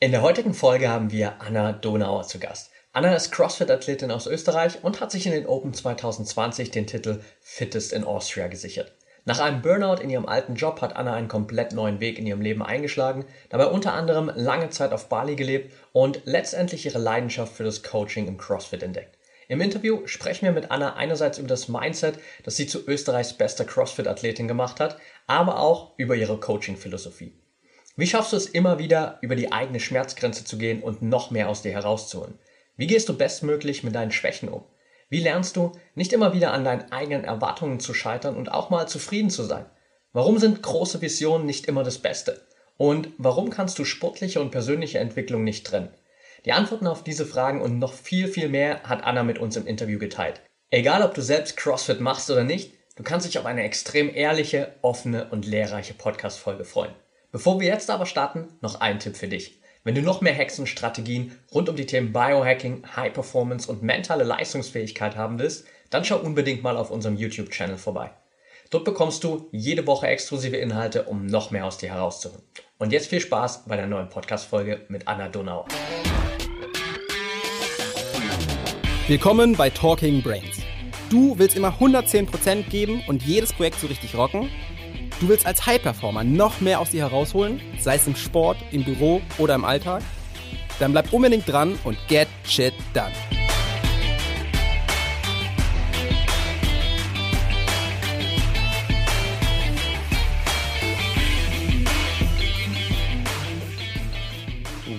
In der heutigen Folge haben wir Anna Donauer zu Gast. Anna ist CrossFit-Athletin aus Österreich und hat sich in den Open 2020 den Titel Fittest in Austria gesichert. Nach einem Burnout in ihrem alten Job hat Anna einen komplett neuen Weg in ihrem Leben eingeschlagen, dabei unter anderem lange Zeit auf Bali gelebt und letztendlich ihre Leidenschaft für das Coaching im CrossFit entdeckt. Im Interview sprechen wir mit Anna einerseits über das Mindset, das sie zu Österreichs bester CrossFit-Athletin gemacht hat, aber auch über ihre Coaching-Philosophie. Wie schaffst du es immer wieder, über die eigene Schmerzgrenze zu gehen und noch mehr aus dir herauszuholen? Wie gehst du bestmöglich mit deinen Schwächen um? Wie lernst du, nicht immer wieder an deinen eigenen Erwartungen zu scheitern und auch mal zufrieden zu sein? Warum sind große Visionen nicht immer das Beste? Und warum kannst du sportliche und persönliche Entwicklung nicht trennen? Die Antworten auf diese Fragen und noch viel, viel mehr hat Anna mit uns im Interview geteilt. Egal, ob du selbst CrossFit machst oder nicht, du kannst dich auf eine extrem ehrliche, offene und lehrreiche Podcast-Folge freuen. Bevor wir jetzt aber starten, noch ein Tipp für dich. Wenn du noch mehr Hexenstrategien rund um die Themen Biohacking, High Performance und mentale Leistungsfähigkeit haben willst, dann schau unbedingt mal auf unserem YouTube-Channel vorbei. Dort bekommst du jede Woche exklusive Inhalte, um noch mehr aus dir herauszuholen. Und jetzt viel Spaß bei der neuen Podcast-Folge mit Anna Donau. Willkommen bei Talking Brains. Du willst immer 110% geben und jedes Projekt so richtig rocken? Du willst als High-Performer noch mehr aus dir herausholen, sei es im Sport, im Büro oder im Alltag? Dann bleib unbedingt dran und get shit done.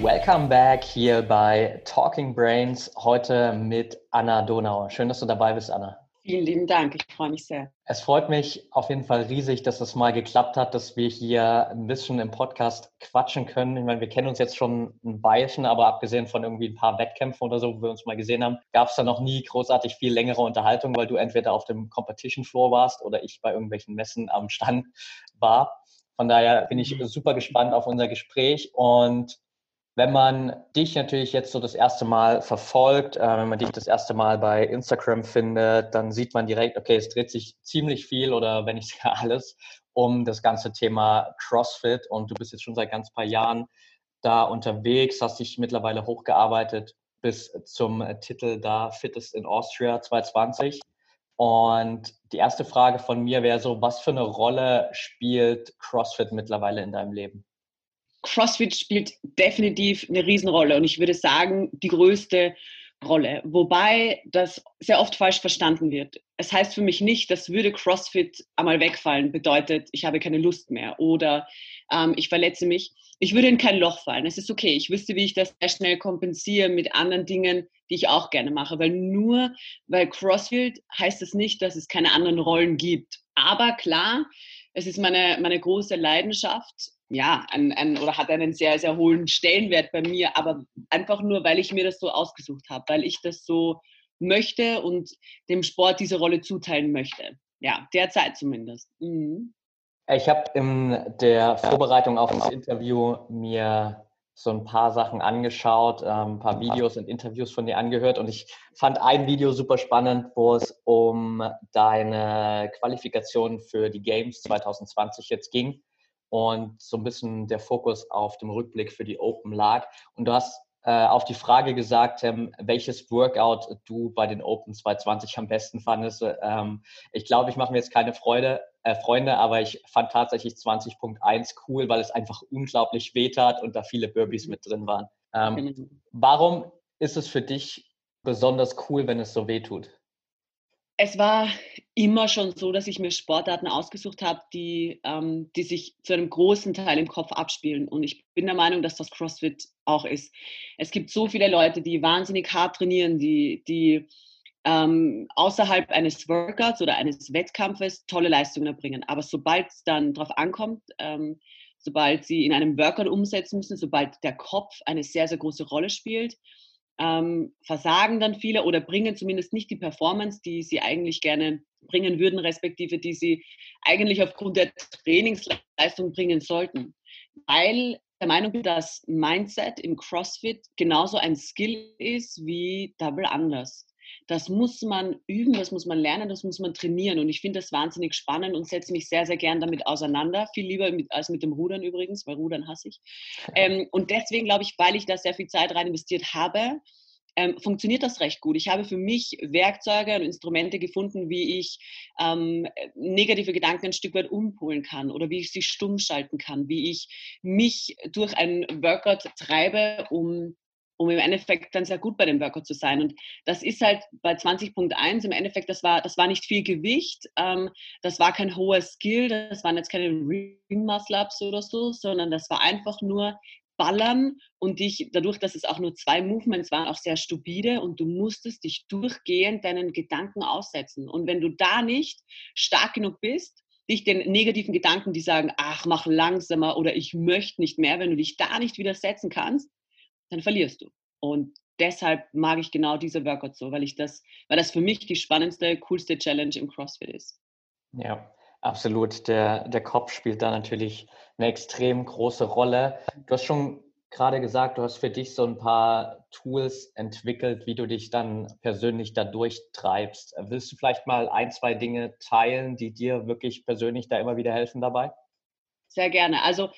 Welcome back hier bei Talking Brains, heute mit Anna Donauer. Schön, dass du dabei bist, Anna. Vielen lieben Dank, ich freue mich sehr. Es freut mich auf jeden Fall riesig, dass es mal geklappt hat, dass wir hier ein bisschen im Podcast quatschen können. Ich meine, wir kennen uns jetzt schon ein Weilchen, aber abgesehen von irgendwie ein paar Wettkämpfen oder so, wo wir uns mal gesehen haben, gab es da noch nie großartig viel längere Unterhaltung, weil du entweder auf dem Competition Floor warst oder ich bei irgendwelchen Messen am Stand war. Von daher bin ich super gespannt auf unser Gespräch und wenn man dich natürlich jetzt so das erste Mal verfolgt, äh, wenn man dich das erste Mal bei Instagram findet, dann sieht man direkt, okay, es dreht sich ziemlich viel oder wenn nicht sogar alles um das ganze Thema CrossFit und du bist jetzt schon seit ganz paar Jahren da unterwegs, hast dich mittlerweile hochgearbeitet bis zum Titel da Fittest in Austria 2020. Und die erste Frage von mir wäre so, was für eine Rolle spielt CrossFit mittlerweile in deinem Leben? CrossFit spielt definitiv eine Riesenrolle und ich würde sagen, die größte Rolle. Wobei das sehr oft falsch verstanden wird. Es heißt für mich nicht, dass würde CrossFit einmal wegfallen, bedeutet, ich habe keine Lust mehr oder ähm, ich verletze mich. Ich würde in kein Loch fallen. Es ist okay. Ich wüsste, wie ich das sehr schnell kompensiere mit anderen Dingen, die ich auch gerne mache. Weil nur weil CrossFit heißt es nicht, dass es keine anderen Rollen gibt. Aber klar, es ist meine, meine große Leidenschaft ja, ein, ein, oder hat einen sehr, sehr hohen Stellenwert bei mir, aber einfach nur, weil ich mir das so ausgesucht habe, weil ich das so möchte und dem Sport diese Rolle zuteilen möchte. Ja, derzeit zumindest. Mhm. Ich habe in der Vorbereitung auf das Interview mir so ein paar Sachen angeschaut, ähm, ein paar Videos und Interviews von dir angehört und ich fand ein Video super spannend, wo es um deine Qualifikation für die Games 2020 jetzt ging und so ein bisschen der Fokus auf dem Rückblick für die Open lag. Und du hast äh, auf die Frage gesagt, ähm, welches Workout du bei den Open 220 am besten fandest. Ähm, ich glaube, ich mache mir jetzt keine Freude, äh, Freunde, aber ich fand tatsächlich 20.1 cool, weil es einfach unglaublich wehtat und da viele Burpees mit drin waren. Ähm, genau. warum ist es für dich besonders cool, wenn es so wehtut? Es war immer schon so, dass ich mir Sportarten ausgesucht habe, die, ähm, die sich zu einem großen Teil im Kopf abspielen. Und ich bin der Meinung, dass das CrossFit auch ist. Es gibt so viele Leute, die wahnsinnig hart trainieren, die, die ähm, außerhalb eines Workouts oder eines Wettkampfes tolle Leistungen erbringen. Aber sobald es dann darauf ankommt, ähm, sobald sie in einem Workout umsetzen müssen, sobald der Kopf eine sehr, sehr große Rolle spielt, ähm, versagen dann viele oder bringen zumindest nicht die Performance, die sie eigentlich gerne bringen würden, respektive die sie eigentlich aufgrund der Trainingsleistung bringen sollten. Weil der Meinung bin, dass Mindset im CrossFit genauso ein Skill ist wie Double Anders. Das muss man üben, das muss man lernen, das muss man trainieren. Und ich finde das wahnsinnig spannend und setze mich sehr, sehr gern damit auseinander. Viel lieber mit, als mit dem Rudern übrigens, weil Rudern hasse ich. Ähm, und deswegen glaube ich, weil ich da sehr viel Zeit rein investiert habe, ähm, funktioniert das recht gut. Ich habe für mich Werkzeuge und Instrumente gefunden, wie ich ähm, negative Gedanken ein Stück weit umpolen kann oder wie ich sie stumm schalten kann, wie ich mich durch ein Workout treibe, um um im Endeffekt dann sehr gut bei dem Workout zu sein. Und das ist halt bei 20.1 im Endeffekt, das war, das war nicht viel Gewicht, ähm, das war kein hoher Skill, das waren jetzt keine Ring Muscle Ups oder so, sondern das war einfach nur ballern und dich, dadurch, dass es auch nur zwei Movements waren, auch sehr stupide und du musstest dich durchgehend deinen Gedanken aussetzen. Und wenn du da nicht stark genug bist, dich den negativen Gedanken, die sagen, ach, mach langsamer oder ich möchte nicht mehr, wenn du dich da nicht widersetzen kannst, dann verlierst du. Und deshalb mag ich genau diese Workout so, weil ich das, weil das für mich die spannendste, coolste Challenge im CrossFit ist. Ja, absolut. Der, der Kopf spielt da natürlich eine extrem große Rolle. Du hast schon gerade gesagt, du hast für dich so ein paar Tools entwickelt, wie du dich dann persönlich da durchtreibst. Willst du vielleicht mal ein, zwei Dinge teilen, die dir wirklich persönlich da immer wieder helfen dabei? Sehr gerne. Also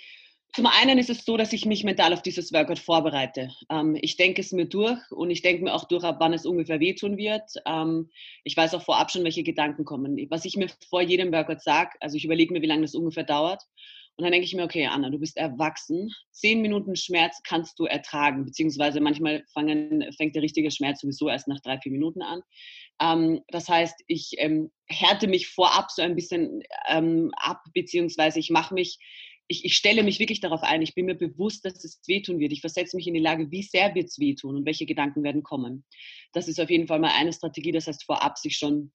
zum einen ist es so, dass ich mich mental auf dieses Workout vorbereite. Ähm, ich denke es mir durch und ich denke mir auch durch, ab wann es ungefähr wehtun wird. Ähm, ich weiß auch vorab schon, welche Gedanken kommen. Was ich mir vor jedem Workout sage, also ich überlege mir, wie lange das ungefähr dauert. Und dann denke ich mir, okay, Anna, du bist erwachsen. Zehn Minuten Schmerz kannst du ertragen, beziehungsweise manchmal fangen, fängt der richtige Schmerz sowieso erst nach drei, vier Minuten an. Ähm, das heißt, ich ähm, härte mich vorab so ein bisschen ähm, ab, beziehungsweise ich mache mich ich, ich stelle mich wirklich darauf ein. Ich bin mir bewusst, dass es wehtun wird. Ich versetze mich in die Lage, wie sehr wird es wehtun und welche Gedanken werden kommen. Das ist auf jeden Fall mal eine Strategie. Das heißt, vorab sich schon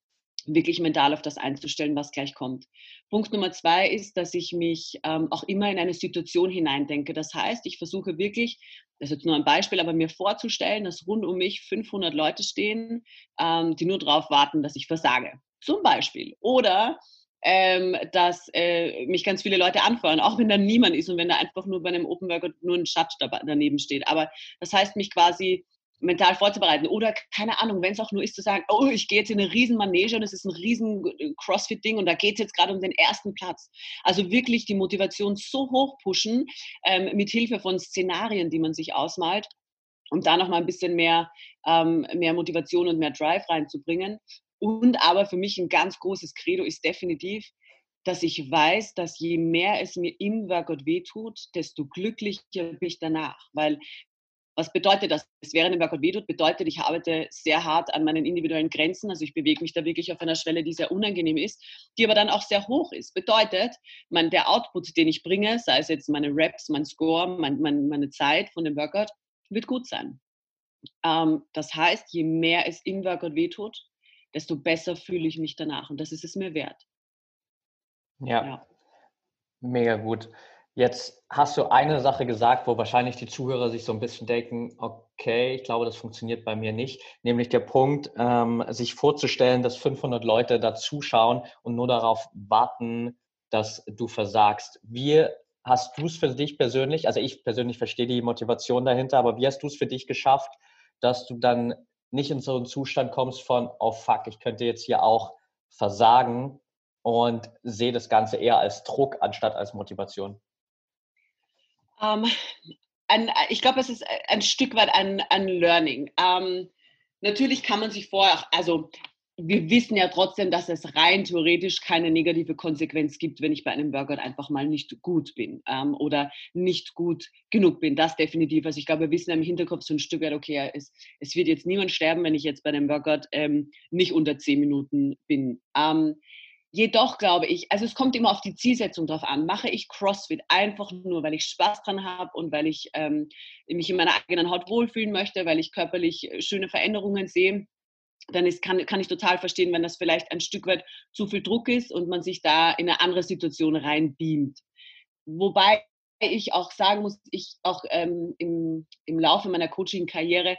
wirklich mental auf das einzustellen, was gleich kommt. Punkt Nummer zwei ist, dass ich mich ähm, auch immer in eine Situation hineindenke. Das heißt, ich versuche wirklich, das ist jetzt nur ein Beispiel, aber mir vorzustellen, dass rund um mich 500 Leute stehen, ähm, die nur darauf warten, dass ich versage. Zum Beispiel. Oder ähm, dass äh, mich ganz viele Leute anfeuern, auch wenn da niemand ist und wenn da einfach nur bei einem Open Workout nur ein Schatz daneben steht. Aber das heißt, mich quasi mental vorzubereiten oder keine Ahnung, wenn es auch nur ist zu sagen, oh, ich gehe jetzt in eine riesen Manege und es ist ein riesen äh, Crossfit-Ding und da geht es jetzt gerade um den ersten Platz. Also wirklich die Motivation so hoch pushen ähm, mit Hilfe von Szenarien, die man sich ausmalt, um da noch mal ein bisschen mehr, ähm, mehr Motivation und mehr Drive reinzubringen. Und aber für mich ein ganz großes Credo ist definitiv, dass ich weiß, dass je mehr es mir im Workout wehtut, desto glücklicher bin ich danach. Weil was bedeutet das? Es während dem Workout wehtut, bedeutet, ich arbeite sehr hart an meinen individuellen Grenzen. Also ich bewege mich da wirklich auf einer Schwelle, die sehr unangenehm ist, die aber dann auch sehr hoch ist. Bedeutet, mein, der Output, den ich bringe, sei es jetzt meine Reps, mein Score, mein, mein, meine Zeit von dem Workout, wird gut sein. Ähm, das heißt, je mehr es im Workout wehtut, desto besser fühle ich mich danach. Und das ist es mir wert. Ja, ja. mega gut. Jetzt hast du eine Sache gesagt, wo wahrscheinlich die Zuhörer sich so ein bisschen denken, okay, ich glaube, das funktioniert bei mir nicht, nämlich der Punkt, ähm, sich vorzustellen, dass 500 Leute da zuschauen und nur darauf warten, dass du versagst. Wie hast du es für dich persönlich, also ich persönlich verstehe die Motivation dahinter, aber wie hast du es für dich geschafft, dass du dann nicht in so einen Zustand kommst von, oh fuck, ich könnte jetzt hier auch versagen und sehe das Ganze eher als Druck anstatt als Motivation? Um, ähm, ein, ich glaube, es ist ein Stück weit ein, ein Learning. Um, ähm, natürlich kann man sich vorher, also wir wissen ja trotzdem, dass es rein theoretisch keine negative Konsequenz gibt, wenn ich bei einem Workout einfach mal nicht gut bin ähm, oder nicht gut genug bin. Das definitiv. Also ich glaube, wir wissen im Hinterkopf so ein Stück weit, okay, es, es wird jetzt niemand sterben, wenn ich jetzt bei einem Workout ähm, nicht unter zehn Minuten bin. Ähm, jedoch glaube ich, also es kommt immer auf die Zielsetzung drauf an. Mache ich CrossFit einfach nur, weil ich Spaß dran habe und weil ich ähm, mich in meiner eigenen Haut wohlfühlen möchte, weil ich körperlich äh, schöne Veränderungen sehe dann ist, kann, kann ich total verstehen, wenn das vielleicht ein Stück weit zu viel Druck ist und man sich da in eine andere Situation reinbeamt. Wobei ich auch sagen muss, ich auch ähm, im, im Laufe meiner Coaching-Karriere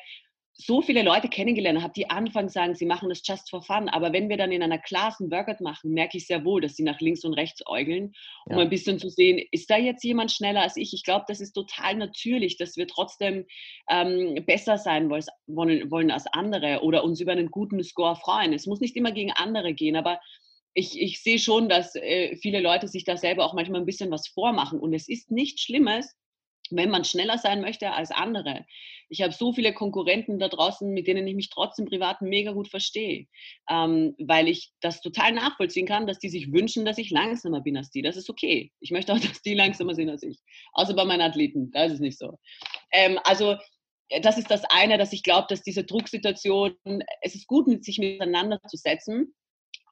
so viele Leute kennengelernt habe, die anfangs sagen, sie machen das just for fun. Aber wenn wir dann in einer Class einen Workout machen, merke ich sehr wohl, dass sie nach links und rechts äugeln, um ja. ein bisschen zu sehen, ist da jetzt jemand schneller als ich? Ich glaube, das ist total natürlich, dass wir trotzdem ähm, besser sein wollen, wollen als andere oder uns über einen guten Score freuen. Es muss nicht immer gegen andere gehen, aber ich, ich sehe schon, dass äh, viele Leute sich da selber auch manchmal ein bisschen was vormachen. Und es ist nichts Schlimmes, wenn man schneller sein möchte als andere. Ich habe so viele Konkurrenten da draußen, mit denen ich mich trotzdem privat mega gut verstehe, ähm, weil ich das total nachvollziehen kann, dass die sich wünschen, dass ich langsamer bin als die. Das ist okay. Ich möchte auch, dass die langsamer sind als ich. Außer bei meinen Athleten, da ist es nicht so. Ähm, also äh, das ist das eine, dass ich glaube, dass diese Drucksituation, es ist gut, mit sich miteinander zu setzen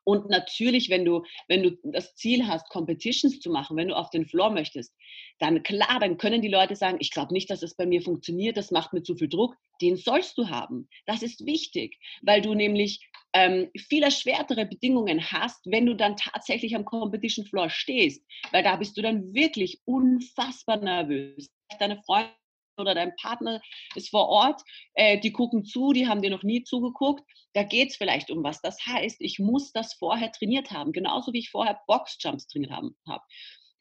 und natürlich, wenn du, wenn du das Ziel hast, Competitions zu machen, wenn du auf den Floor möchtest, dann klar, dann können die Leute sagen, ich glaube nicht, dass es bei mir funktioniert, das macht mir zu viel Druck. Den sollst du haben. Das ist wichtig, weil du nämlich ähm, viel erschwertere Bedingungen hast, wenn du dann tatsächlich am Competition Floor stehst, weil da bist du dann wirklich unfassbar nervös. Deine Freunde oder dein Partner ist vor Ort, äh, die gucken zu, die haben dir noch nie zugeguckt. Da geht es vielleicht um was. Das heißt, ich muss das vorher trainiert haben, genauso wie ich vorher Boxjumps trainiert habe.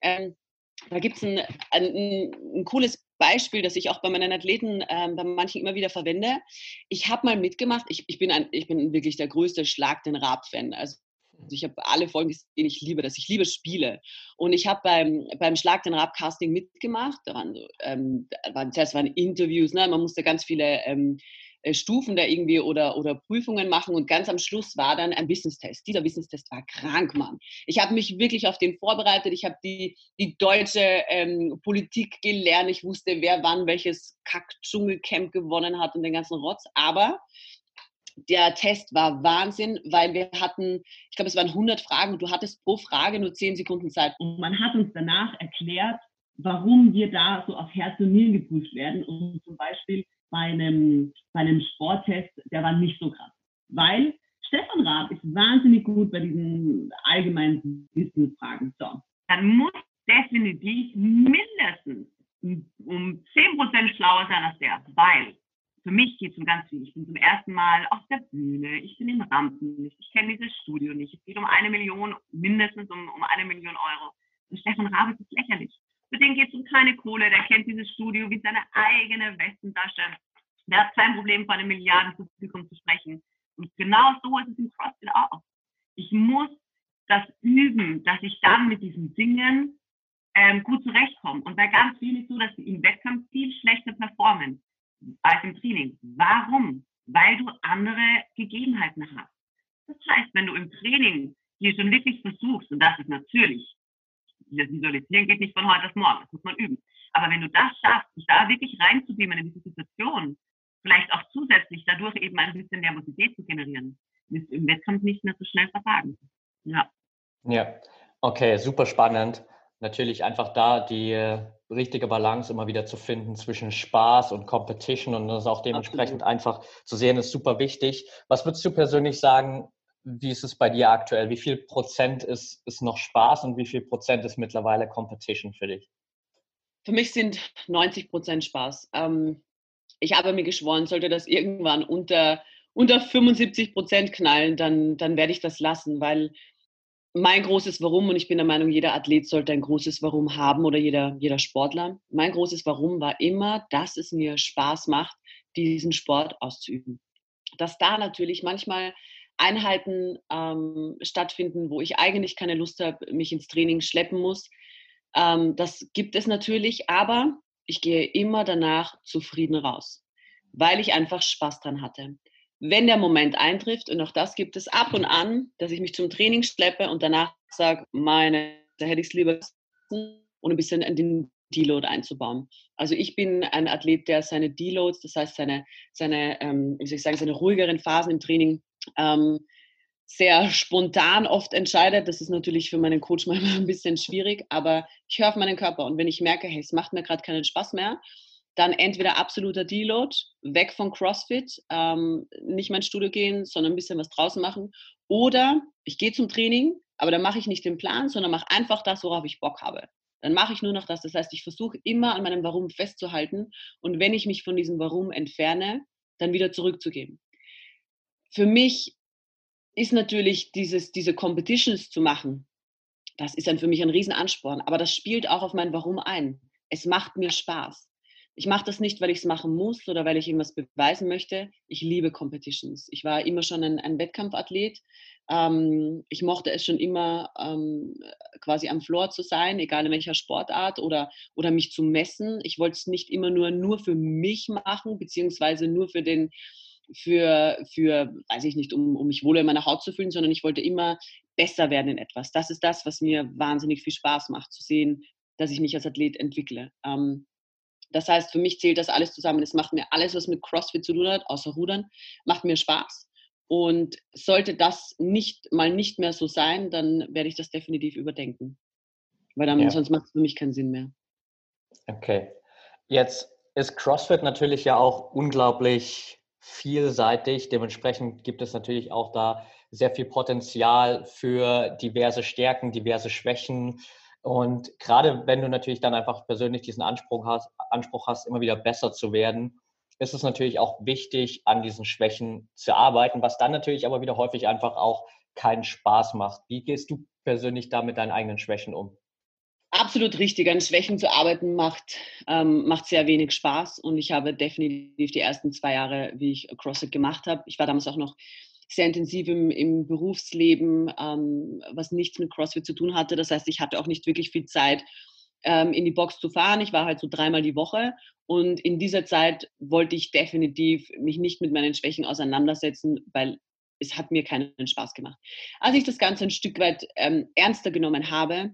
Ähm, da gibt es ein, ein, ein, cooles Beispiel, das ich auch bei meinen Athleten, ähm, bei manchen immer wieder verwende. Ich habe mal mitgemacht, ich, ich, bin ein, ich bin wirklich der größte Schlag den Rab-Fan. Also also ich habe alle Folgen gesehen, ich liebe das. Ich liebe Spiele. Und ich habe beim, beim Schlag den Rab-Casting mitgemacht. Da waren, ähm, da waren, zuerst waren Interviews, ne? man musste ganz viele ähm, äh, Stufen da irgendwie oder, oder Prüfungen machen und ganz am Schluss war dann ein Wissenstest. Dieser Wissenstest war krank, Mann. Ich habe mich wirklich auf den vorbereitet. Ich habe die, die deutsche ähm, Politik gelernt. Ich wusste, wer wann welches Kack-Dschungelcamp gewonnen hat und den ganzen Rotz. Aber der Test war Wahnsinn, weil wir hatten, ich glaube, es waren 100 Fragen und du hattest pro Frage nur 10 Sekunden Zeit. Und man hat uns danach erklärt, warum wir da so auf Herz und Nieren geprüft werden. Und zum Beispiel bei einem, bei einem Sporttest, der war nicht so krass. Weil Stefan Raab ist wahnsinnig gut bei diesen allgemeinen Wissensfragen. So. Dann muss definitiv mindestens um 10% schlauer sein als der, weil für mich geht es um ganz viel. Ich bin zum ersten Mal auf der Bühne, ich bin im Rampenlicht, ich kenne dieses Studio nicht. Es geht um eine Million, mindestens um, um eine Million Euro. Und Stefan Rabe ist lächerlich. Für den geht es um keine Kohle, der kennt dieses Studio wie seine eigene Westentasche. Der hat kein Problem, vor einem Milliardenpublikum zu sprechen. Und genau so ist es im CrossFit auch. Ich muss das üben, dass ich dann mit diesen Dingen ähm, gut zurechtkomme. Und bei ganz vielen ist so, dass sie im Wettkampf viel schlechter performen als im Training. Warum? Weil du andere Gegebenheiten hast. Das heißt, wenn du im Training dir schon wirklich versuchst, und das ist natürlich, das Visualisieren geht nicht von heute auf morgen, das muss man üben. Aber wenn du das schaffst, dich da wirklich reinzubeamen in diese Situation, vielleicht auch zusätzlich dadurch eben ein bisschen Nervosität zu generieren, ist im Wettkampf nicht mehr so schnell versagen. Ja. Ja, okay, super spannend natürlich einfach da die äh, richtige Balance immer wieder zu finden zwischen Spaß und Competition und das auch dementsprechend Absolut. einfach zu sehen, ist super wichtig. Was würdest du persönlich sagen, wie ist es bei dir aktuell? Wie viel Prozent ist, ist noch Spaß und wie viel Prozent ist mittlerweile Competition für dich? Für mich sind 90 Prozent Spaß. Ähm, ich habe mir geschworen, sollte das irgendwann unter, unter 75 Prozent knallen, dann, dann werde ich das lassen, weil mein großes Warum, und ich bin der Meinung, jeder Athlet sollte ein großes Warum haben oder jeder, jeder Sportler. Mein großes Warum war immer, dass es mir Spaß macht, diesen Sport auszuüben. Dass da natürlich manchmal Einheiten ähm, stattfinden, wo ich eigentlich keine Lust habe, mich ins Training schleppen muss. Ähm, das gibt es natürlich, aber ich gehe immer danach zufrieden raus, weil ich einfach Spaß dran hatte wenn der Moment eintrifft, und auch das gibt es ab und an, dass ich mich zum Training schleppe und danach sage, meine, da hätte ich es lieber und ein bisschen den Deload einzubauen. Also ich bin ein Athlet, der seine Deloads, das heißt seine, seine ähm, wie soll ich sagen, seine ruhigeren Phasen im Training ähm, sehr spontan oft entscheidet. Das ist natürlich für meinen Coach manchmal ein bisschen schwierig, aber ich höre auf meinen Körper und wenn ich merke, hey, es macht mir gerade keinen Spaß mehr, dann entweder absoluter Deload, weg von CrossFit, ähm, nicht mein Studio gehen, sondern ein bisschen was draußen machen. Oder ich gehe zum Training, aber dann mache ich nicht den Plan, sondern mache einfach das, worauf ich Bock habe. Dann mache ich nur noch das. Das heißt, ich versuche immer an meinem Warum festzuhalten. Und wenn ich mich von diesem Warum entferne, dann wieder zurückzugeben. Für mich ist natürlich dieses, diese Competitions zu machen, das ist dann für mich ein Riesenansporn. Aber das spielt auch auf mein Warum ein. Es macht mir Spaß. Ich mache das nicht, weil ich es machen muss oder weil ich irgendwas beweisen möchte. Ich liebe Competitions. Ich war immer schon ein, ein Wettkampfathlet. Ähm, ich mochte es schon immer, ähm, quasi am Floor zu sein, egal in welcher Sportart oder, oder mich zu messen. Ich wollte es nicht immer nur, nur für mich machen, beziehungsweise nur für den, für, für, weiß ich nicht, um, um mich wohl in meiner Haut zu fühlen, sondern ich wollte immer besser werden in etwas. Das ist das, was mir wahnsinnig viel Spaß macht, zu sehen, dass ich mich als Athlet entwickle. Ähm, das heißt, für mich zählt das alles zusammen. Es macht mir alles, was mit CrossFit zu tun hat, außer Rudern, macht mir Spaß. Und sollte das nicht mal nicht mehr so sein, dann werde ich das definitiv überdenken. Weil dann, ja. sonst macht es für mich keinen Sinn mehr. Okay. Jetzt ist CrossFit natürlich ja auch unglaublich vielseitig. Dementsprechend gibt es natürlich auch da sehr viel Potenzial für diverse Stärken, diverse Schwächen. Und gerade wenn du natürlich dann einfach persönlich diesen Anspruch hast, Anspruch hast, immer wieder besser zu werden, ist es natürlich auch wichtig, an diesen Schwächen zu arbeiten, was dann natürlich aber wieder häufig einfach auch keinen Spaß macht. Wie gehst du persönlich da mit deinen eigenen Schwächen um? Absolut richtig. An Schwächen zu arbeiten macht, ähm, macht sehr wenig Spaß. Und ich habe definitiv die ersten zwei Jahre, wie ich CrossFit gemacht habe, ich war damals auch noch sehr intensiv im, im Berufsleben, ähm, was nichts mit CrossFit zu tun hatte. Das heißt, ich hatte auch nicht wirklich viel Zeit, ähm, in die Box zu fahren. Ich war halt so dreimal die Woche. Und in dieser Zeit wollte ich definitiv mich nicht mit meinen Schwächen auseinandersetzen, weil es hat mir keinen Spaß gemacht. Als ich das Ganze ein Stück weit ähm, ernster genommen habe,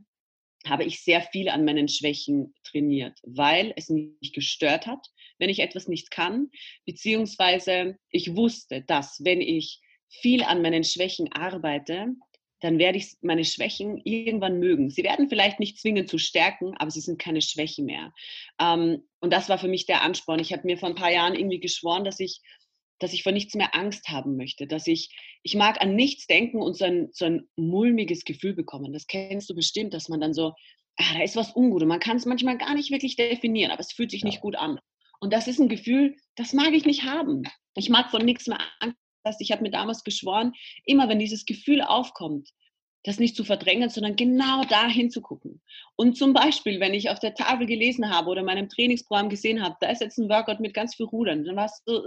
habe ich sehr viel an meinen Schwächen trainiert, weil es mich gestört hat, wenn ich etwas nicht kann, beziehungsweise ich wusste, dass wenn ich viel an meinen Schwächen arbeite, dann werde ich meine Schwächen irgendwann mögen. Sie werden vielleicht nicht zwingend zu stärken, aber sie sind keine Schwächen mehr. Ähm, und das war für mich der Ansporn. Ich habe mir vor ein paar Jahren irgendwie geschworen, dass ich, dass ich vor nichts mehr Angst haben möchte, dass ich, ich mag an nichts denken und so ein, so ein mulmiges Gefühl bekommen. Das kennst du bestimmt, dass man dann so, ah, da ist was ungut und man kann es manchmal gar nicht wirklich definieren, aber es fühlt sich ja. nicht gut an. Und das ist ein Gefühl, das mag ich nicht haben. Ich mag von nichts mehr Angst heißt, ich habe mir damals geschworen, immer wenn dieses Gefühl aufkommt, das nicht zu verdrängen, sondern genau da hinzugucken. Und zum Beispiel, wenn ich auf der Tafel gelesen habe oder in meinem Trainingsprogramm gesehen habe, da ist jetzt ein Workout mit ganz viel Rudern, dann war es so,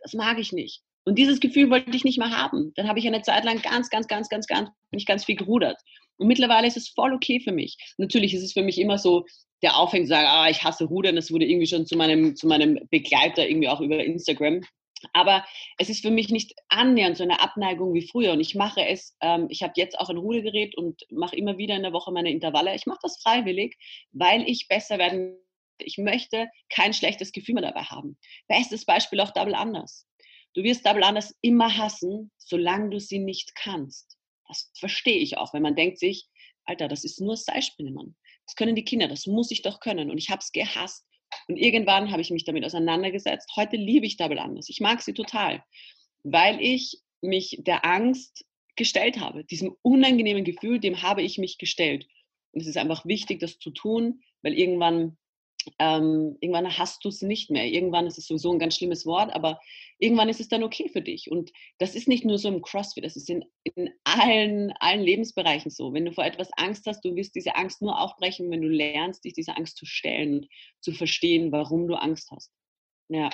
das mag ich nicht. Und dieses Gefühl wollte ich nicht mehr haben. Dann habe ich eine Zeit lang ganz, ganz, ganz, ganz, ganz, bin ich ganz viel gerudert. Und mittlerweile ist es voll okay für mich. Natürlich ist es für mich immer so, der aufhängt, sagen, ah, ich hasse Rudern, das wurde irgendwie schon zu meinem, zu meinem Begleiter irgendwie auch über Instagram. Aber es ist für mich nicht annähernd so eine Abneigung wie früher. Und ich mache es, ähm, ich habe jetzt auch ein Rudergerät und mache immer wieder in der Woche meine Intervalle. Ich mache das freiwillig, weil ich besser werden ich möchte kein schlechtes Gefühl mehr dabei haben. Bestes Beispiel auch Double Anders. Du wirst Double Anders immer hassen, solange du sie nicht kannst. Das verstehe ich auch, wenn man denkt sich, Alter, das ist nur Seilspringen, Mann. Das können die Kinder, das muss ich doch können. Und ich habe es gehasst. Und irgendwann habe ich mich damit auseinandergesetzt. Heute liebe ich Double Anders. Ich mag sie total, weil ich mich der Angst gestellt habe. Diesem unangenehmen Gefühl, dem habe ich mich gestellt. Und es ist einfach wichtig, das zu tun, weil irgendwann ähm, irgendwann hast du es nicht mehr. Irgendwann ist es sowieso ein ganz schlimmes Wort, aber irgendwann ist es dann okay für dich. Und das ist nicht nur so im CrossFit, das ist in, in allen, allen Lebensbereichen so. Wenn du vor etwas Angst hast, du wirst diese Angst nur aufbrechen, wenn du lernst, dich dieser Angst zu stellen und zu verstehen, warum du Angst hast. Ja.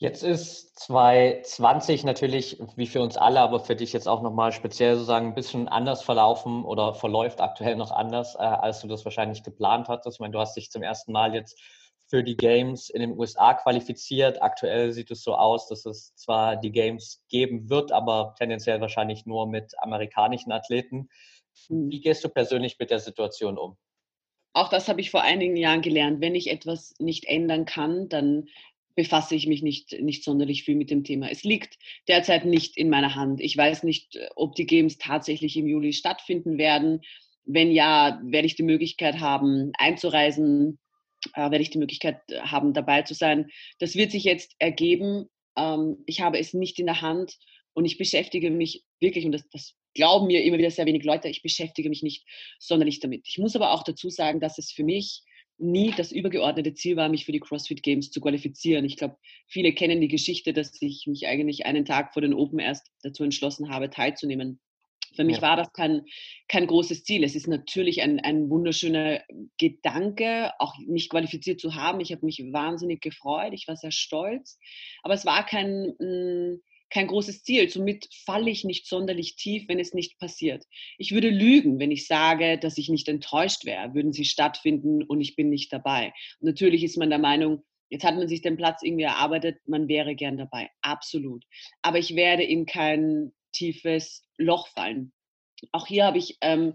Jetzt ist 2020 natürlich, wie für uns alle, aber für dich jetzt auch nochmal speziell sozusagen ein bisschen anders verlaufen oder verläuft aktuell noch anders, äh, als du das wahrscheinlich geplant hattest. Ich meine, du hast dich zum ersten Mal jetzt für die Games in den USA qualifiziert. Aktuell sieht es so aus, dass es zwar die Games geben wird, aber tendenziell wahrscheinlich nur mit amerikanischen Athleten. Hm. Wie gehst du persönlich mit der Situation um? Auch das habe ich vor einigen Jahren gelernt. Wenn ich etwas nicht ändern kann, dann befasse ich mich nicht, nicht sonderlich viel mit dem Thema. Es liegt derzeit nicht in meiner Hand. Ich weiß nicht, ob die Games tatsächlich im Juli stattfinden werden. Wenn ja, werde ich die Möglichkeit haben, einzureisen, äh, werde ich die Möglichkeit haben, dabei zu sein. Das wird sich jetzt ergeben. Ähm, ich habe es nicht in der Hand und ich beschäftige mich wirklich, und das, das glauben mir immer wieder sehr wenig Leute, ich beschäftige mich nicht sonderlich damit. Ich muss aber auch dazu sagen, dass es für mich nie das übergeordnete Ziel war, mich für die CrossFit Games zu qualifizieren. Ich glaube, viele kennen die Geschichte, dass ich mich eigentlich einen Tag vor den Open erst dazu entschlossen habe, teilzunehmen. Für mich ja. war das kein, kein großes Ziel. Es ist natürlich ein, ein wunderschöner Gedanke, auch mich qualifiziert zu haben. Ich habe mich wahnsinnig gefreut. Ich war sehr stolz. Aber es war kein, hm, kein großes Ziel. Somit falle ich nicht sonderlich tief, wenn es nicht passiert. Ich würde lügen, wenn ich sage, dass ich nicht enttäuscht wäre, würden sie stattfinden und ich bin nicht dabei. Und natürlich ist man der Meinung, jetzt hat man sich den Platz irgendwie erarbeitet, man wäre gern dabei. Absolut. Aber ich werde in kein tiefes Loch fallen. Auch hier habe ich ähm,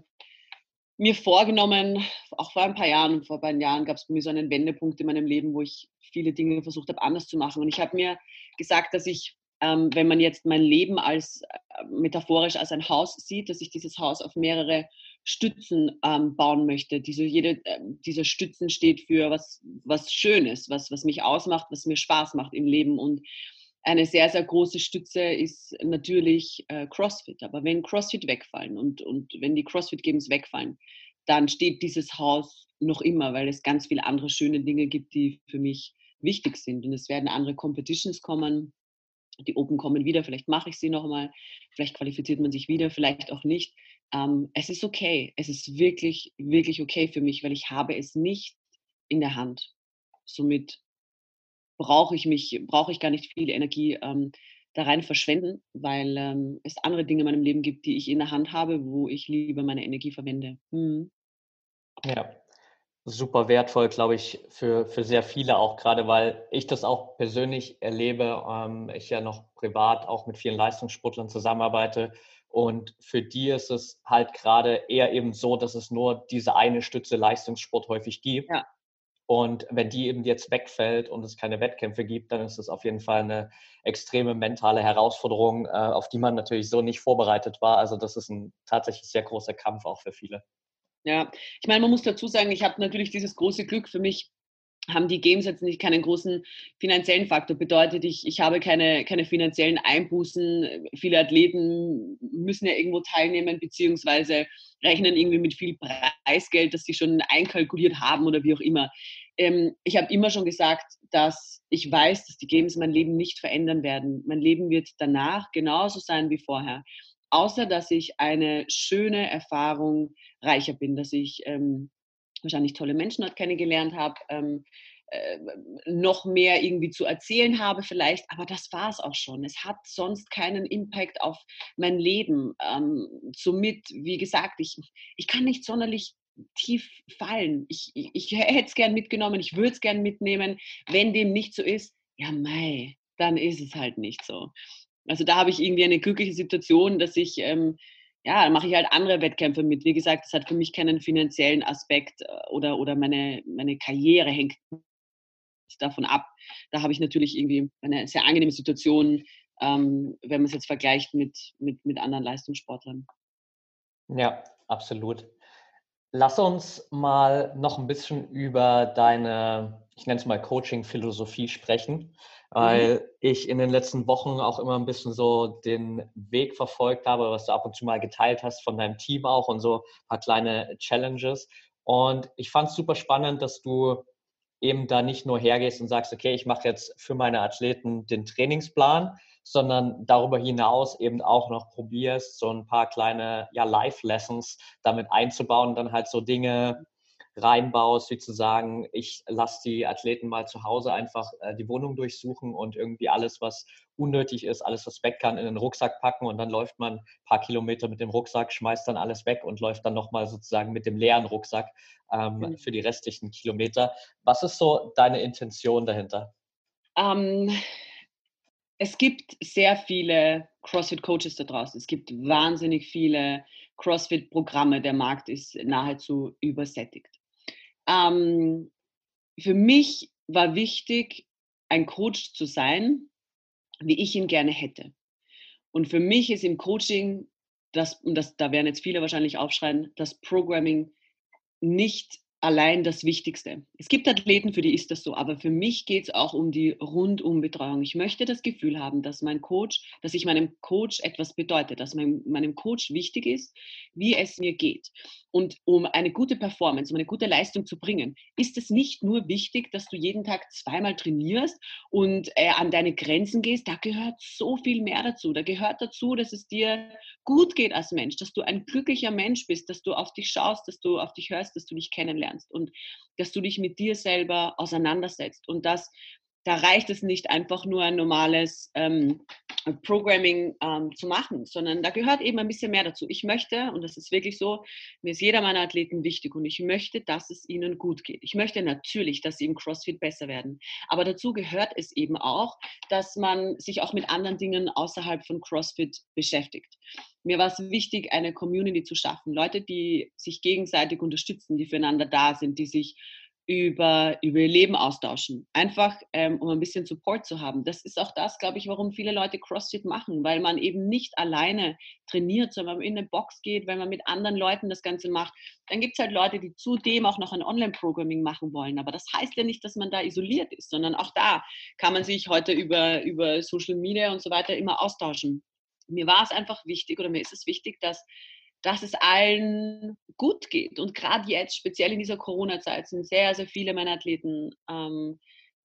mir vorgenommen, auch vor ein paar Jahren, vor ein paar Jahren gab es bei mir so einen Wendepunkt in meinem Leben, wo ich viele Dinge versucht habe, anders zu machen. Und ich habe mir gesagt, dass ich ähm, wenn man jetzt mein Leben als äh, metaphorisch als ein Haus sieht, dass ich dieses Haus auf mehrere Stützen ähm, bauen möchte. Diese, jede äh, dieser Stützen steht für was, was Schönes, was, was mich ausmacht, was mir Spaß macht im Leben. Und eine sehr, sehr große Stütze ist natürlich äh, CrossFit. Aber wenn CrossFit wegfallen und, und wenn die CrossFit Games wegfallen, dann steht dieses Haus noch immer, weil es ganz viele andere schöne Dinge gibt, die für mich wichtig sind. Und es werden andere Competitions kommen, die Open kommen wieder, vielleicht mache ich sie nochmal, vielleicht qualifiziert man sich wieder, vielleicht auch nicht. Ähm, es ist okay, es ist wirklich, wirklich okay für mich, weil ich habe es nicht in der Hand. Somit brauche ich mich, brauche ich gar nicht viel Energie ähm, da rein verschwenden, weil ähm, es andere Dinge in meinem Leben gibt, die ich in der Hand habe, wo ich lieber meine Energie verwende. Hm. Ja, super wertvoll, glaube ich, für, für sehr viele auch, gerade weil ich das auch persönlich erlebe. Ähm, ich ja noch privat auch mit vielen Leistungssportlern zusammenarbeite. Und für die ist es halt gerade eher eben so, dass es nur diese eine Stütze Leistungssport häufig gibt. Ja. Und wenn die eben jetzt wegfällt und es keine Wettkämpfe gibt, dann ist es auf jeden Fall eine extreme mentale Herausforderung, äh, auf die man natürlich so nicht vorbereitet war. Also das ist ein tatsächlich sehr großer Kampf auch für viele. Ja, ich meine, man muss dazu sagen, ich habe natürlich dieses große Glück für mich, haben die Games jetzt nicht keinen großen finanziellen Faktor. Bedeutet, ich, ich habe keine, keine finanziellen Einbußen. Viele Athleten müssen ja irgendwo teilnehmen, beziehungsweise rechnen irgendwie mit viel Preisgeld, das sie schon einkalkuliert haben oder wie auch immer. Ähm, ich habe immer schon gesagt, dass ich weiß, dass die Games mein Leben nicht verändern werden. Mein Leben wird danach genauso sein wie vorher außer dass ich eine schöne Erfahrung reicher bin, dass ich ähm, wahrscheinlich tolle Menschen dort kennengelernt habe, ähm, äh, noch mehr irgendwie zu erzählen habe vielleicht, aber das war es auch schon. Es hat sonst keinen Impact auf mein Leben. Ähm, somit, wie gesagt, ich, ich kann nicht sonderlich tief fallen. Ich, ich, ich hätte es gern mitgenommen, ich würde es gern mitnehmen. Wenn dem nicht so ist, ja mei, dann ist es halt nicht so. Also da habe ich irgendwie eine glückliche Situation, dass ich, ähm, ja, mache ich halt andere Wettkämpfe mit. Wie gesagt, das hat für mich keinen finanziellen Aspekt äh, oder, oder meine, meine Karriere hängt davon ab. Da habe ich natürlich irgendwie eine sehr angenehme Situation, ähm, wenn man es jetzt vergleicht mit, mit, mit anderen Leistungssportlern. Ja, absolut. Lass uns mal noch ein bisschen über deine, ich nenne es mal Coaching-Philosophie sprechen. Mhm. weil ich in den letzten Wochen auch immer ein bisschen so den Weg verfolgt habe, was du ab und zu mal geteilt hast von deinem Team auch und so ein paar kleine Challenges. Und ich fand es super spannend, dass du eben da nicht nur hergehst und sagst, okay, ich mache jetzt für meine Athleten den Trainingsplan, sondern darüber hinaus eben auch noch probierst, so ein paar kleine ja, Life-Lessons damit einzubauen dann halt so Dinge reinbaust, wie zu sagen, ich lasse die Athleten mal zu Hause einfach äh, die Wohnung durchsuchen und irgendwie alles, was unnötig ist, alles, was weg kann, in den Rucksack packen und dann läuft man ein paar Kilometer mit dem Rucksack, schmeißt dann alles weg und läuft dann nochmal sozusagen mit dem leeren Rucksack ähm, mhm. für die restlichen Kilometer. Was ist so deine Intention dahinter? Ähm, es gibt sehr viele CrossFit-Coaches da draußen. Es gibt wahnsinnig viele CrossFit-Programme. Der Markt ist nahezu übersättigt. Ähm, für mich war wichtig, ein Coach zu sein, wie ich ihn gerne hätte. Und für mich ist im Coaching, das, und das, da werden jetzt viele wahrscheinlich aufschreien, das Programming nicht allein das Wichtigste. Es gibt Athleten, für die ist das so, aber für mich geht es auch um die Rundumbetreuung. Ich möchte das Gefühl haben, dass mein Coach, dass ich meinem Coach etwas bedeutet, dass mein, meinem Coach wichtig ist, wie es mir geht. Und um eine gute Performance, um eine gute Leistung zu bringen, ist es nicht nur wichtig, dass du jeden Tag zweimal trainierst und äh, an deine Grenzen gehst. Da gehört so viel mehr dazu. Da gehört dazu, dass es dir gut geht als Mensch, dass du ein glücklicher Mensch bist, dass du auf dich schaust, dass du auf dich hörst, dass du dich kennenlernst und dass du dich mit dir selber auseinandersetzt. Und das da reicht es nicht einfach nur ein normales ähm, Programming ähm, zu machen, sondern da gehört eben ein bisschen mehr dazu. Ich möchte, und das ist wirklich so, mir ist jeder meiner Athleten wichtig und ich möchte, dass es ihnen gut geht. Ich möchte natürlich, dass sie im CrossFit besser werden. Aber dazu gehört es eben auch, dass man sich auch mit anderen Dingen außerhalb von CrossFit beschäftigt. Mir war es wichtig, eine Community zu schaffen. Leute, die sich gegenseitig unterstützen, die füreinander da sind, die sich über, über ihr Leben austauschen. Einfach, ähm, um ein bisschen Support zu haben. Das ist auch das, glaube ich, warum viele Leute CrossFit machen, weil man eben nicht alleine trainiert, sondern in eine Box geht, weil man mit anderen Leuten das Ganze macht. Dann gibt es halt Leute, die zudem auch noch ein Online-Programming machen wollen. Aber das heißt ja nicht, dass man da isoliert ist, sondern auch da kann man sich heute über, über Social Media und so weiter immer austauschen. Mir war es einfach wichtig oder mir ist es wichtig, dass dass es allen gut geht. Und gerade jetzt, speziell in dieser Corona-Zeit, sind sehr, sehr viele meiner Athleten ähm,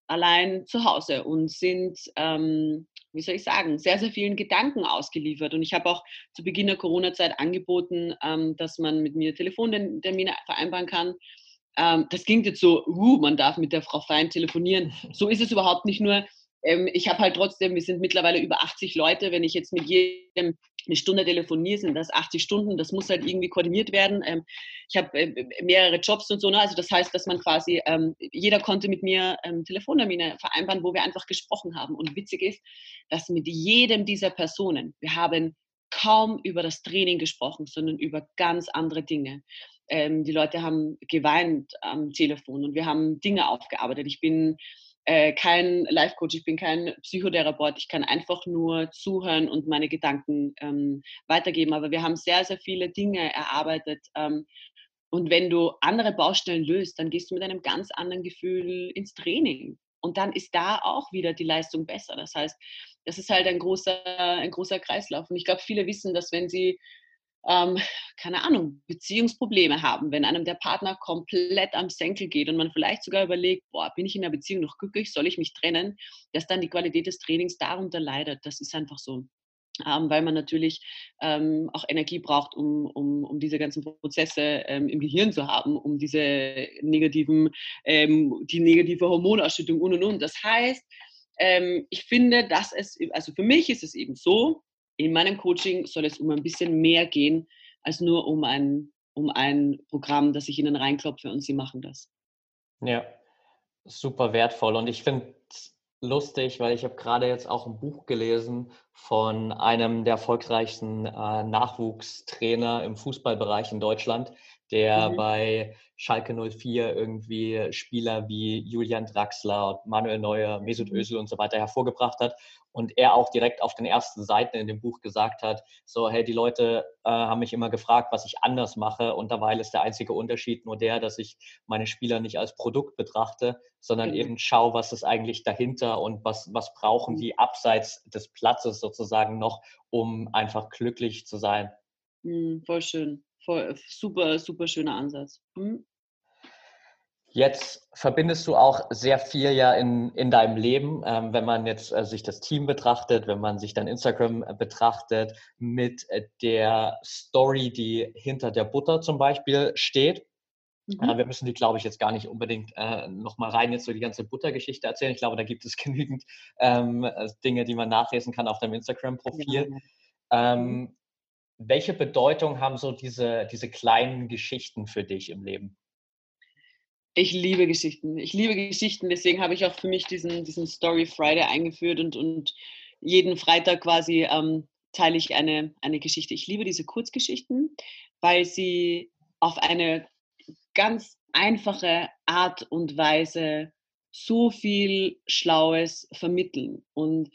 allein zu Hause und sind, ähm, wie soll ich sagen, sehr, sehr vielen Gedanken ausgeliefert. Und ich habe auch zu Beginn der Corona-Zeit angeboten, ähm, dass man mit mir Telefontermine vereinbaren kann. Ähm, das klingt jetzt so, uh, man darf mit der Frau Fein telefonieren. So ist es überhaupt nicht nur ähm, ich habe halt trotzdem, wir sind mittlerweile über 80 Leute, wenn ich jetzt mit jedem eine Stunde telefoniere, sind das 80 Stunden, das muss halt irgendwie koordiniert werden. Ähm, ich habe äh, mehrere Jobs und so, ne? also das heißt, dass man quasi, ähm, jeder konnte mit mir ähm, Telefontermine vereinbaren, wo wir einfach gesprochen haben. Und witzig ist, dass mit jedem dieser Personen, wir haben kaum über das Training gesprochen, sondern über ganz andere Dinge. Ähm, die Leute haben geweint am Telefon und wir haben Dinge aufgearbeitet. Ich bin äh, kein Life-Coach, ich bin kein Psychotherapeut, ich kann einfach nur zuhören und meine Gedanken ähm, weitergeben. Aber wir haben sehr, sehr viele Dinge erarbeitet. Ähm, und wenn du andere Baustellen löst, dann gehst du mit einem ganz anderen Gefühl ins Training. Und dann ist da auch wieder die Leistung besser. Das heißt, das ist halt ein großer, ein großer Kreislauf. Und ich glaube, viele wissen, dass wenn sie ähm, keine Ahnung, Beziehungsprobleme haben, wenn einem der Partner komplett am Senkel geht und man vielleicht sogar überlegt, boah, bin ich in der Beziehung noch glücklich, soll ich mich trennen, dass dann die Qualität des Trainings darunter leidet. Das ist einfach so. Ähm, weil man natürlich ähm, auch Energie braucht, um, um, um diese ganzen Prozesse ähm, im Gehirn zu haben, um diese negativen, ähm, die negative Hormonausschüttung und und und. Das heißt, ähm, ich finde, dass es, also für mich ist es eben so, in meinem Coaching soll es um ein bisschen mehr gehen, als nur um ein, um ein Programm, das ich ihnen reinklopfe und sie machen das. Ja, super wertvoll. Und ich finde es lustig, weil ich habe gerade jetzt auch ein Buch gelesen von einem der erfolgreichsten äh, Nachwuchstrainer im Fußballbereich in Deutschland, der mhm. bei Schalke 04 irgendwie Spieler wie Julian Draxler, Manuel Neuer, Mesut mhm. Özil und so weiter hervorgebracht hat. Und er auch direkt auf den ersten Seiten in dem Buch gesagt hat, so, hey, die Leute äh, haben mich immer gefragt, was ich anders mache. Und dabei ist der einzige Unterschied nur der, dass ich meine Spieler nicht als Produkt betrachte, sondern mhm. eben schaue, was ist eigentlich dahinter und was, was brauchen mhm. die abseits des Platzes sozusagen noch, um einfach glücklich zu sein. Mhm, voll schön. Voll, super, super schöner Ansatz. Mhm. Jetzt verbindest du auch sehr viel ja in, in deinem Leben, ähm, wenn man jetzt äh, sich das Team betrachtet, wenn man sich dein Instagram äh, betrachtet, mit äh, der Story, die hinter der Butter zum Beispiel steht. Mhm. Äh, wir müssen die, glaube ich, jetzt gar nicht unbedingt äh, nochmal rein jetzt so die ganze Buttergeschichte erzählen. Ich glaube, da gibt es genügend ähm, äh, Dinge, die man nachlesen kann auf deinem Instagram-Profil. Ja. Ähm, mhm. Welche Bedeutung haben so diese, diese kleinen Geschichten für dich im Leben? Ich liebe Geschichten. Ich liebe Geschichten. Deswegen habe ich auch für mich diesen, diesen Story Friday eingeführt und, und jeden Freitag quasi ähm, teile ich eine, eine Geschichte. Ich liebe diese Kurzgeschichten, weil sie auf eine ganz einfache Art und Weise so viel Schlaues vermitteln. Und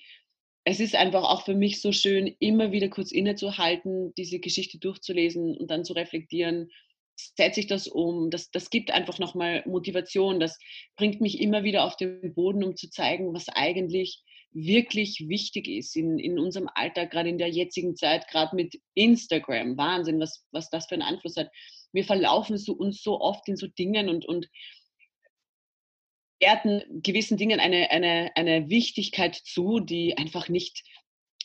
es ist einfach auch für mich so schön, immer wieder kurz innezuhalten, diese Geschichte durchzulesen und dann zu reflektieren, setze ich das um. Das, das gibt einfach nochmal Motivation. Das bringt mich immer wieder auf den Boden, um zu zeigen, was eigentlich wirklich wichtig ist in, in unserem Alltag, gerade in der jetzigen Zeit, gerade mit Instagram. Wahnsinn, was, was das für einen Einfluss hat. wir verlaufen so, uns so oft in so Dingen und, und werten gewissen Dingen eine, eine, eine Wichtigkeit zu, die einfach nicht,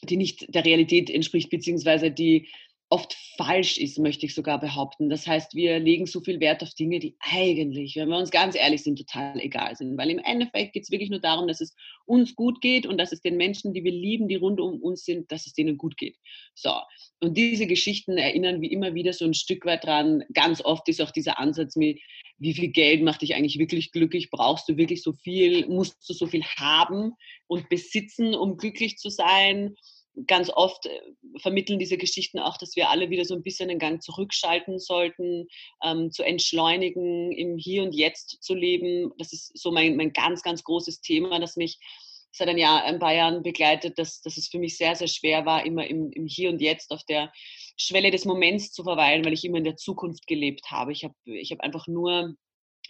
die nicht der Realität entspricht, beziehungsweise die oft falsch ist, möchte ich sogar behaupten. Das heißt, wir legen so viel Wert auf Dinge, die eigentlich, wenn wir uns ganz ehrlich sind, total egal sind. Weil im Endeffekt geht es wirklich nur darum, dass es uns gut geht und dass es den Menschen, die wir lieben, die rund um uns sind, dass es denen gut geht. So. Und diese Geschichten erinnern wie immer wieder so ein Stück weit dran. Ganz oft ist auch dieser Ansatz mit, wie viel Geld macht dich eigentlich wirklich glücklich? Brauchst du wirklich so viel? Musst du so viel haben und besitzen, um glücklich zu sein? Ganz oft äh, vermitteln diese Geschichten auch, dass wir alle wieder so ein bisschen den Gang zurückschalten sollten, ähm, zu entschleunigen, im Hier und Jetzt zu leben. Das ist so mein, mein ganz, ganz großes Thema, das mich seit ein Jahr, ein paar Jahren begleitet, dass, dass es für mich sehr, sehr schwer war, immer im, im Hier und Jetzt auf der Schwelle des Moments zu verweilen, weil ich immer in der Zukunft gelebt habe. Ich habe ich hab einfach nur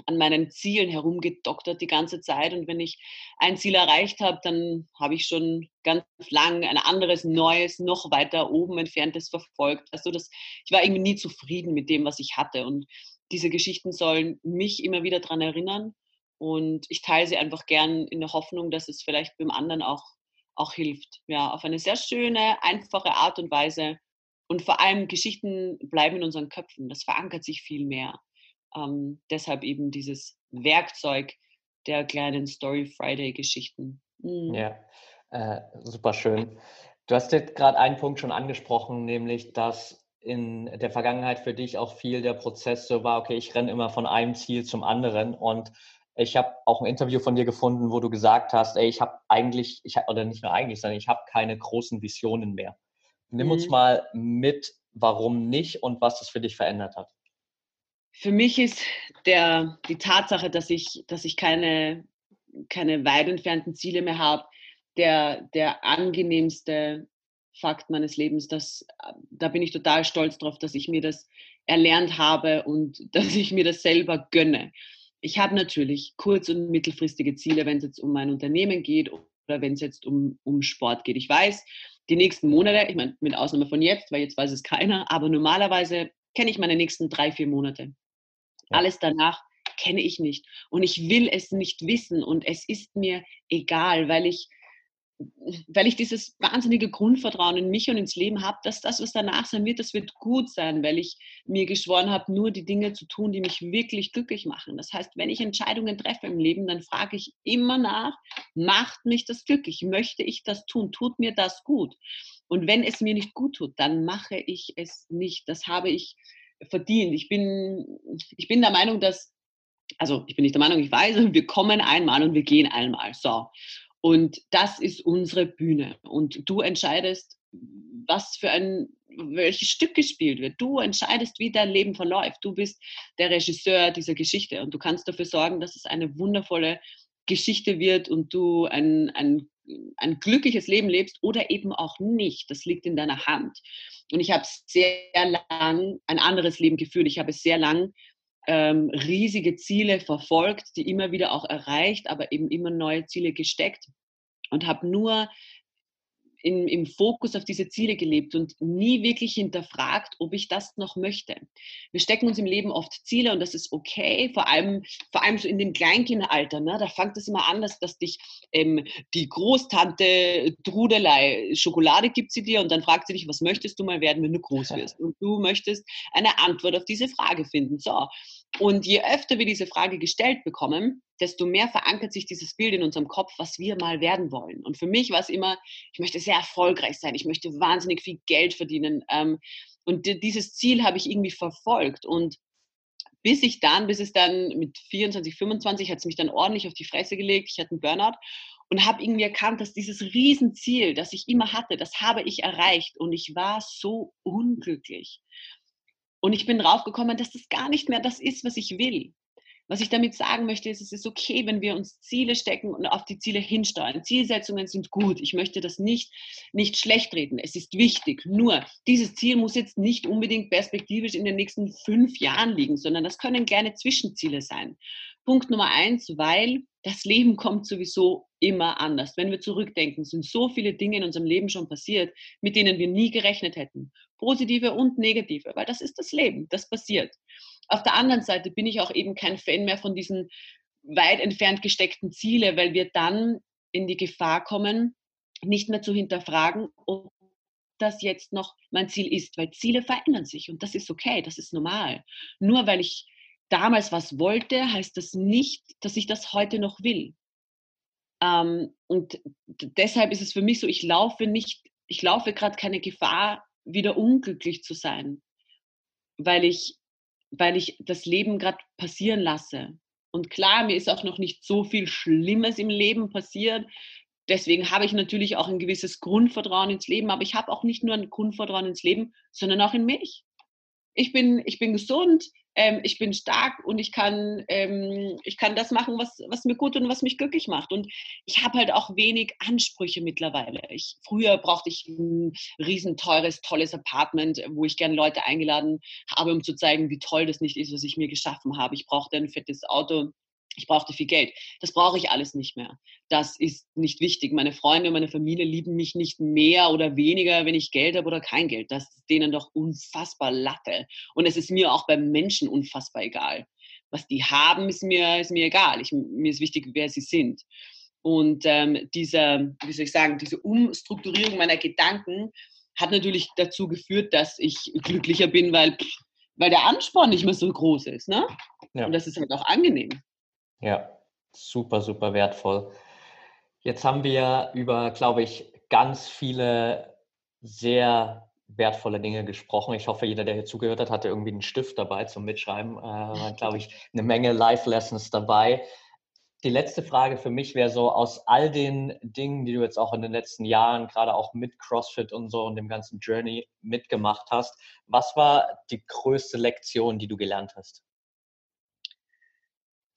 an meinen Zielen herumgedoktert die ganze Zeit. Und wenn ich ein Ziel erreicht habe, dann habe ich schon ganz lang ein anderes, neues, noch weiter oben entferntes verfolgt. Also das, ich war irgendwie nie zufrieden mit dem, was ich hatte. Und diese Geschichten sollen mich immer wieder daran erinnern. Und ich teile sie einfach gern in der Hoffnung, dass es vielleicht beim anderen auch, auch hilft. Ja, auf eine sehr schöne, einfache Art und Weise. Und vor allem Geschichten bleiben in unseren Köpfen. Das verankert sich viel mehr. Ähm, deshalb eben dieses Werkzeug der kleinen Story Friday-Geschichten. Mhm. Ja, äh, super schön. Du hast jetzt gerade einen Punkt schon angesprochen, nämlich dass in der Vergangenheit für dich auch viel der Prozess so war, okay, ich renne immer von einem Ziel zum anderen und ich habe auch ein Interview von dir gefunden, wo du gesagt hast, ey, ich habe eigentlich, ich hab, oder nicht nur eigentlich, sondern ich habe keine großen Visionen mehr. Nimm mhm. uns mal mit, warum nicht und was das für dich verändert hat. Für mich ist der, die Tatsache, dass ich, dass ich keine, keine weit entfernten Ziele mehr habe, der, der angenehmste Fakt meines Lebens. Das, da bin ich total stolz drauf, dass ich mir das erlernt habe und dass ich mir das selber gönne. Ich habe natürlich kurz- und mittelfristige Ziele, wenn es jetzt um mein Unternehmen geht oder wenn es jetzt um, um Sport geht. Ich weiß, die nächsten Monate, ich meine, mit Ausnahme von jetzt, weil jetzt weiß es keiner, aber normalerweise kenne ich meine nächsten drei, vier Monate. Alles danach kenne ich nicht. Und ich will es nicht wissen. Und es ist mir egal, weil ich, weil ich dieses wahnsinnige Grundvertrauen in mich und ins Leben habe, dass das, was danach sein wird, das wird gut sein, weil ich mir geschworen habe, nur die Dinge zu tun, die mich wirklich glücklich machen. Das heißt, wenn ich Entscheidungen treffe im Leben, dann frage ich immer nach, macht mich das glücklich? Möchte ich das tun? Tut mir das gut? Und wenn es mir nicht gut tut, dann mache ich es nicht. Das habe ich verdient. Ich bin, ich bin der Meinung, dass, also ich bin nicht der Meinung, ich weiß, wir kommen einmal und wir gehen einmal. So. Und das ist unsere Bühne. Und du entscheidest, was für ein, welches Stück gespielt wird. Du entscheidest, wie dein Leben verläuft. Du bist der Regisseur dieser Geschichte und du kannst dafür sorgen, dass es eine wundervolle Geschichte wird und du ein, ein ein glückliches Leben lebst oder eben auch nicht. Das liegt in deiner Hand. Und ich habe sehr lang ein anderes Leben geführt. Ich habe sehr lang ähm, riesige Ziele verfolgt, die immer wieder auch erreicht, aber eben immer neue Ziele gesteckt und habe nur im, im Fokus auf diese Ziele gelebt und nie wirklich hinterfragt, ob ich das noch möchte. Wir stecken uns im Leben oft Ziele und das ist okay, vor allem, vor allem so in dem Kleinkindalter. Ne? Da fängt es immer an, dass, dass dich ähm, die Großtante Trudelei Schokolade gibt sie dir und dann fragt sie dich, was möchtest du mal werden, wenn du groß wirst? Und du möchtest eine Antwort auf diese Frage finden. So. Und je öfter wir diese Frage gestellt bekommen, desto mehr verankert sich dieses Bild in unserem Kopf, was wir mal werden wollen. Und für mich war es immer, ich möchte sehr erfolgreich sein, ich möchte wahnsinnig viel Geld verdienen. Ähm, und dieses Ziel habe ich irgendwie verfolgt. Und bis ich dann, bis es dann mit 24, 25 hat es mich dann ordentlich auf die Fresse gelegt. Ich hatte einen Burnout und habe irgendwie erkannt, dass dieses Riesenziel, das ich immer hatte, das habe ich erreicht. Und ich war so unglücklich. Und ich bin draufgekommen, dass das gar nicht mehr das ist, was ich will. Was ich damit sagen möchte, ist, es ist okay, wenn wir uns Ziele stecken und auf die Ziele hinsteuern. Zielsetzungen sind gut. Ich möchte das nicht, nicht schlecht reden. Es ist wichtig. Nur, dieses Ziel muss jetzt nicht unbedingt perspektivisch in den nächsten fünf Jahren liegen, sondern das können kleine Zwischenziele sein. Punkt Nummer eins, weil das Leben kommt sowieso immer anders. Wenn wir zurückdenken, sind so viele Dinge in unserem Leben schon passiert, mit denen wir nie gerechnet hätten. Positive und negative, weil das ist das Leben, das passiert. Auf der anderen Seite bin ich auch eben kein Fan mehr von diesen weit entfernt gesteckten Ziele, weil wir dann in die Gefahr kommen, nicht mehr zu hinterfragen, ob das jetzt noch mein Ziel ist, weil Ziele verändern sich und das ist okay, das ist normal. Nur weil ich damals was wollte, heißt das nicht, dass ich das heute noch will. Ähm, und deshalb ist es für mich so, ich laufe nicht, ich laufe gerade keine Gefahr, wieder unglücklich zu sein, weil ich, weil ich das Leben gerade passieren lasse. Und klar, mir ist auch noch nicht so viel Schlimmes im Leben passiert. Deswegen habe ich natürlich auch ein gewisses Grundvertrauen ins Leben, aber ich habe auch nicht nur ein Grundvertrauen ins Leben, sondern auch in mich. Ich bin, ich bin gesund, ähm, ich bin stark und ich kann, ähm, ich kann das machen, was, was mir gut und was mich glücklich macht. Und ich habe halt auch wenig Ansprüche mittlerweile. Ich, früher brauchte ich ein riesen teures, tolles Apartment, wo ich gerne Leute eingeladen habe, um zu zeigen, wie toll das nicht ist, was ich mir geschaffen habe. Ich brauchte ein fettes Auto ich brauchte viel Geld. Das brauche ich alles nicht mehr. Das ist nicht wichtig. Meine Freunde und meine Familie lieben mich nicht mehr oder weniger, wenn ich Geld habe oder kein Geld. Das ist denen doch unfassbar Latte. Und es ist mir auch beim Menschen unfassbar egal. Was die haben, ist mir, ist mir egal. Ich, mir ist wichtig, wer sie sind. Und ähm, diese, wie soll ich sagen, diese Umstrukturierung meiner Gedanken hat natürlich dazu geführt, dass ich glücklicher bin, weil, weil der Ansporn nicht mehr so groß ist. Ne? Ja. Und das ist halt auch angenehm. Ja, super, super wertvoll. Jetzt haben wir über, glaube ich, ganz viele sehr wertvolle Dinge gesprochen. Ich hoffe, jeder, der hier zugehört hat, hatte irgendwie einen Stift dabei zum Mitschreiben. Äh, glaube ich, eine Menge Life-Lessons dabei. Die letzte Frage für mich wäre so, aus all den Dingen, die du jetzt auch in den letzten Jahren, gerade auch mit CrossFit und so und dem ganzen Journey mitgemacht hast, was war die größte Lektion, die du gelernt hast?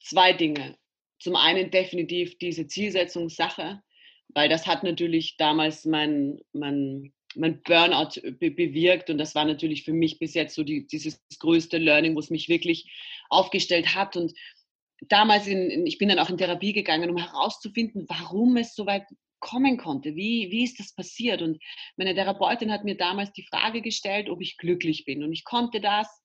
Zwei Dinge. Zum einen definitiv diese Zielsetzungssache, weil das hat natürlich damals mein, mein, mein Burnout be bewirkt und das war natürlich für mich bis jetzt so die, dieses größte Learning, wo es mich wirklich aufgestellt hat und damals, in, ich bin dann auch in Therapie gegangen, um herauszufinden, warum es so weit kommen konnte. Wie, wie ist das passiert? Und meine Therapeutin hat mir damals die Frage gestellt, ob ich glücklich bin. Und ich konnte das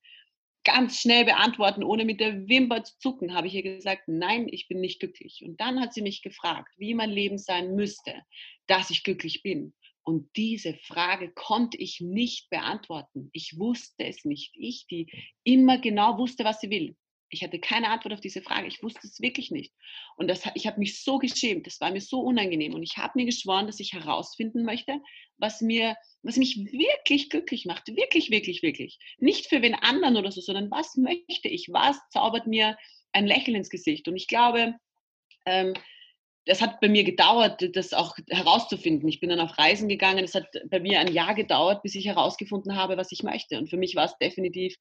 ganz schnell beantworten, ohne mit der Wimper zu zucken, habe ich ihr gesagt, nein, ich bin nicht glücklich. Und dann hat sie mich gefragt, wie mein Leben sein müsste, dass ich glücklich bin. Und diese Frage konnte ich nicht beantworten. Ich wusste es nicht. Ich, die immer genau wusste, was sie will. Ich hatte keine Antwort auf diese Frage. Ich wusste es wirklich nicht. Und das, ich habe mich so geschämt. Das war mir so unangenehm. Und ich habe mir geschworen, dass ich herausfinden möchte, was mir, was mich wirklich glücklich macht. Wirklich, wirklich, wirklich. Nicht für wen anderen oder so, sondern was möchte ich? Was zaubert mir ein Lächeln ins Gesicht? Und ich glaube, ähm, das hat bei mir gedauert, das auch herauszufinden. Ich bin dann auf Reisen gegangen. Es hat bei mir ein Jahr gedauert, bis ich herausgefunden habe, was ich möchte. Und für mich war es definitiv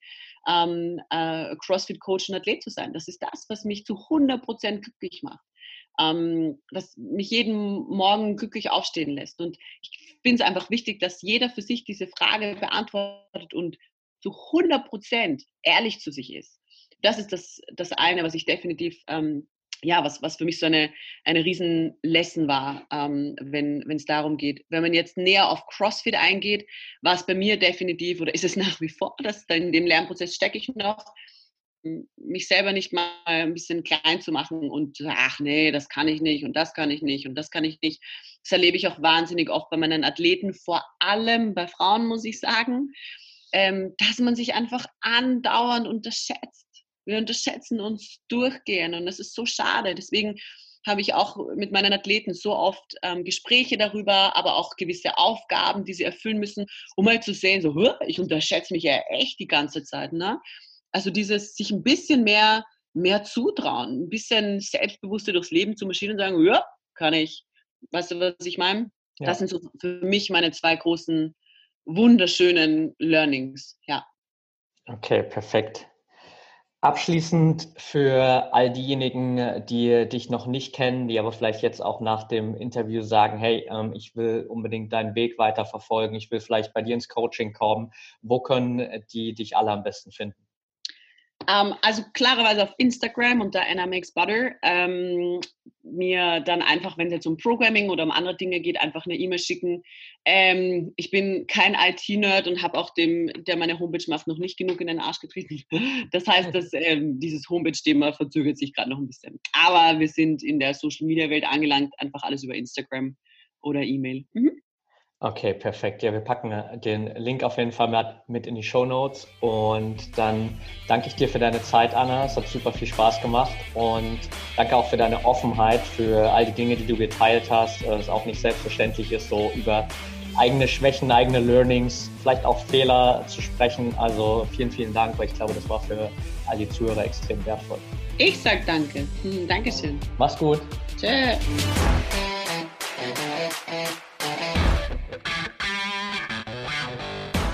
ähm, äh, CrossFit-Coach und Athlet zu sein. Das ist das, was mich zu 100 Prozent glücklich macht. Ähm, was mich jeden Morgen glücklich aufstehen lässt. Und ich finde es einfach wichtig, dass jeder für sich diese Frage beantwortet und zu 100 Prozent ehrlich zu sich ist. Das ist das, das eine, was ich definitiv ähm, ja, was, was für mich so eine, eine riesen Lesson war, ähm, wenn es darum geht. Wenn man jetzt näher auf CrossFit eingeht, war es bei mir definitiv, oder ist es nach wie vor, dass in dem Lernprozess stecke ich noch, mich selber nicht mal ein bisschen klein zu machen und ach nee, das kann ich nicht und das kann ich nicht und das kann ich nicht. Das erlebe ich auch wahnsinnig oft bei meinen Athleten, vor allem bei Frauen, muss ich sagen, ähm, dass man sich einfach andauernd unterschätzt wir unterschätzen uns durchgehend und das ist so schade. Deswegen habe ich auch mit meinen Athleten so oft ähm, Gespräche darüber, aber auch gewisse Aufgaben, die sie erfüllen müssen, um mal zu sehen, so, ich unterschätze mich ja echt die ganze Zeit. Ne? Also dieses sich ein bisschen mehr, mehr zutrauen, ein bisschen selbstbewusster durchs Leben zu marschieren und sagen, ja, kann ich. Weißt du, was ich meine? Ja. Das sind so für mich meine zwei großen, wunderschönen Learnings. Ja. Okay, perfekt. Abschließend für all diejenigen, die dich noch nicht kennen, die aber vielleicht jetzt auch nach dem Interview sagen, hey, ähm, ich will unbedingt deinen Weg weiter verfolgen, ich will vielleicht bei dir ins Coaching kommen, wo können die dich alle am besten finden? Ähm, also klarerweise auf Instagram unter Anna Makes Butter. Ähm, mir dann einfach, wenn es jetzt um Programming oder um andere Dinge geht, einfach eine E-Mail schicken. Ähm, ich bin kein IT-Nerd und habe auch dem, der meine Homepage macht, noch nicht genug in den Arsch getreten. Das heißt, dass ähm, dieses Homepage-Thema verzögert sich gerade noch ein bisschen. Aber wir sind in der Social-Media-Welt angelangt, einfach alles über Instagram oder E-Mail. Mhm. Okay, perfekt. Ja, wir packen äh, den Link auf jeden Fall mit in die Show Notes. Und dann danke ich dir für deine Zeit, Anna. Es hat super viel Spaß gemacht. Und danke auch für deine Offenheit, für all die Dinge, die du geteilt hast. Äh, es auch nicht selbstverständlich ist, so über eigene Schwächen, eigene Learnings, vielleicht auch Fehler zu sprechen. Also vielen, vielen Dank, weil ich glaube, das war für all die Zuhörer extrem wertvoll. Ich sag danke. Dankeschön. Mach's gut. Tschüss.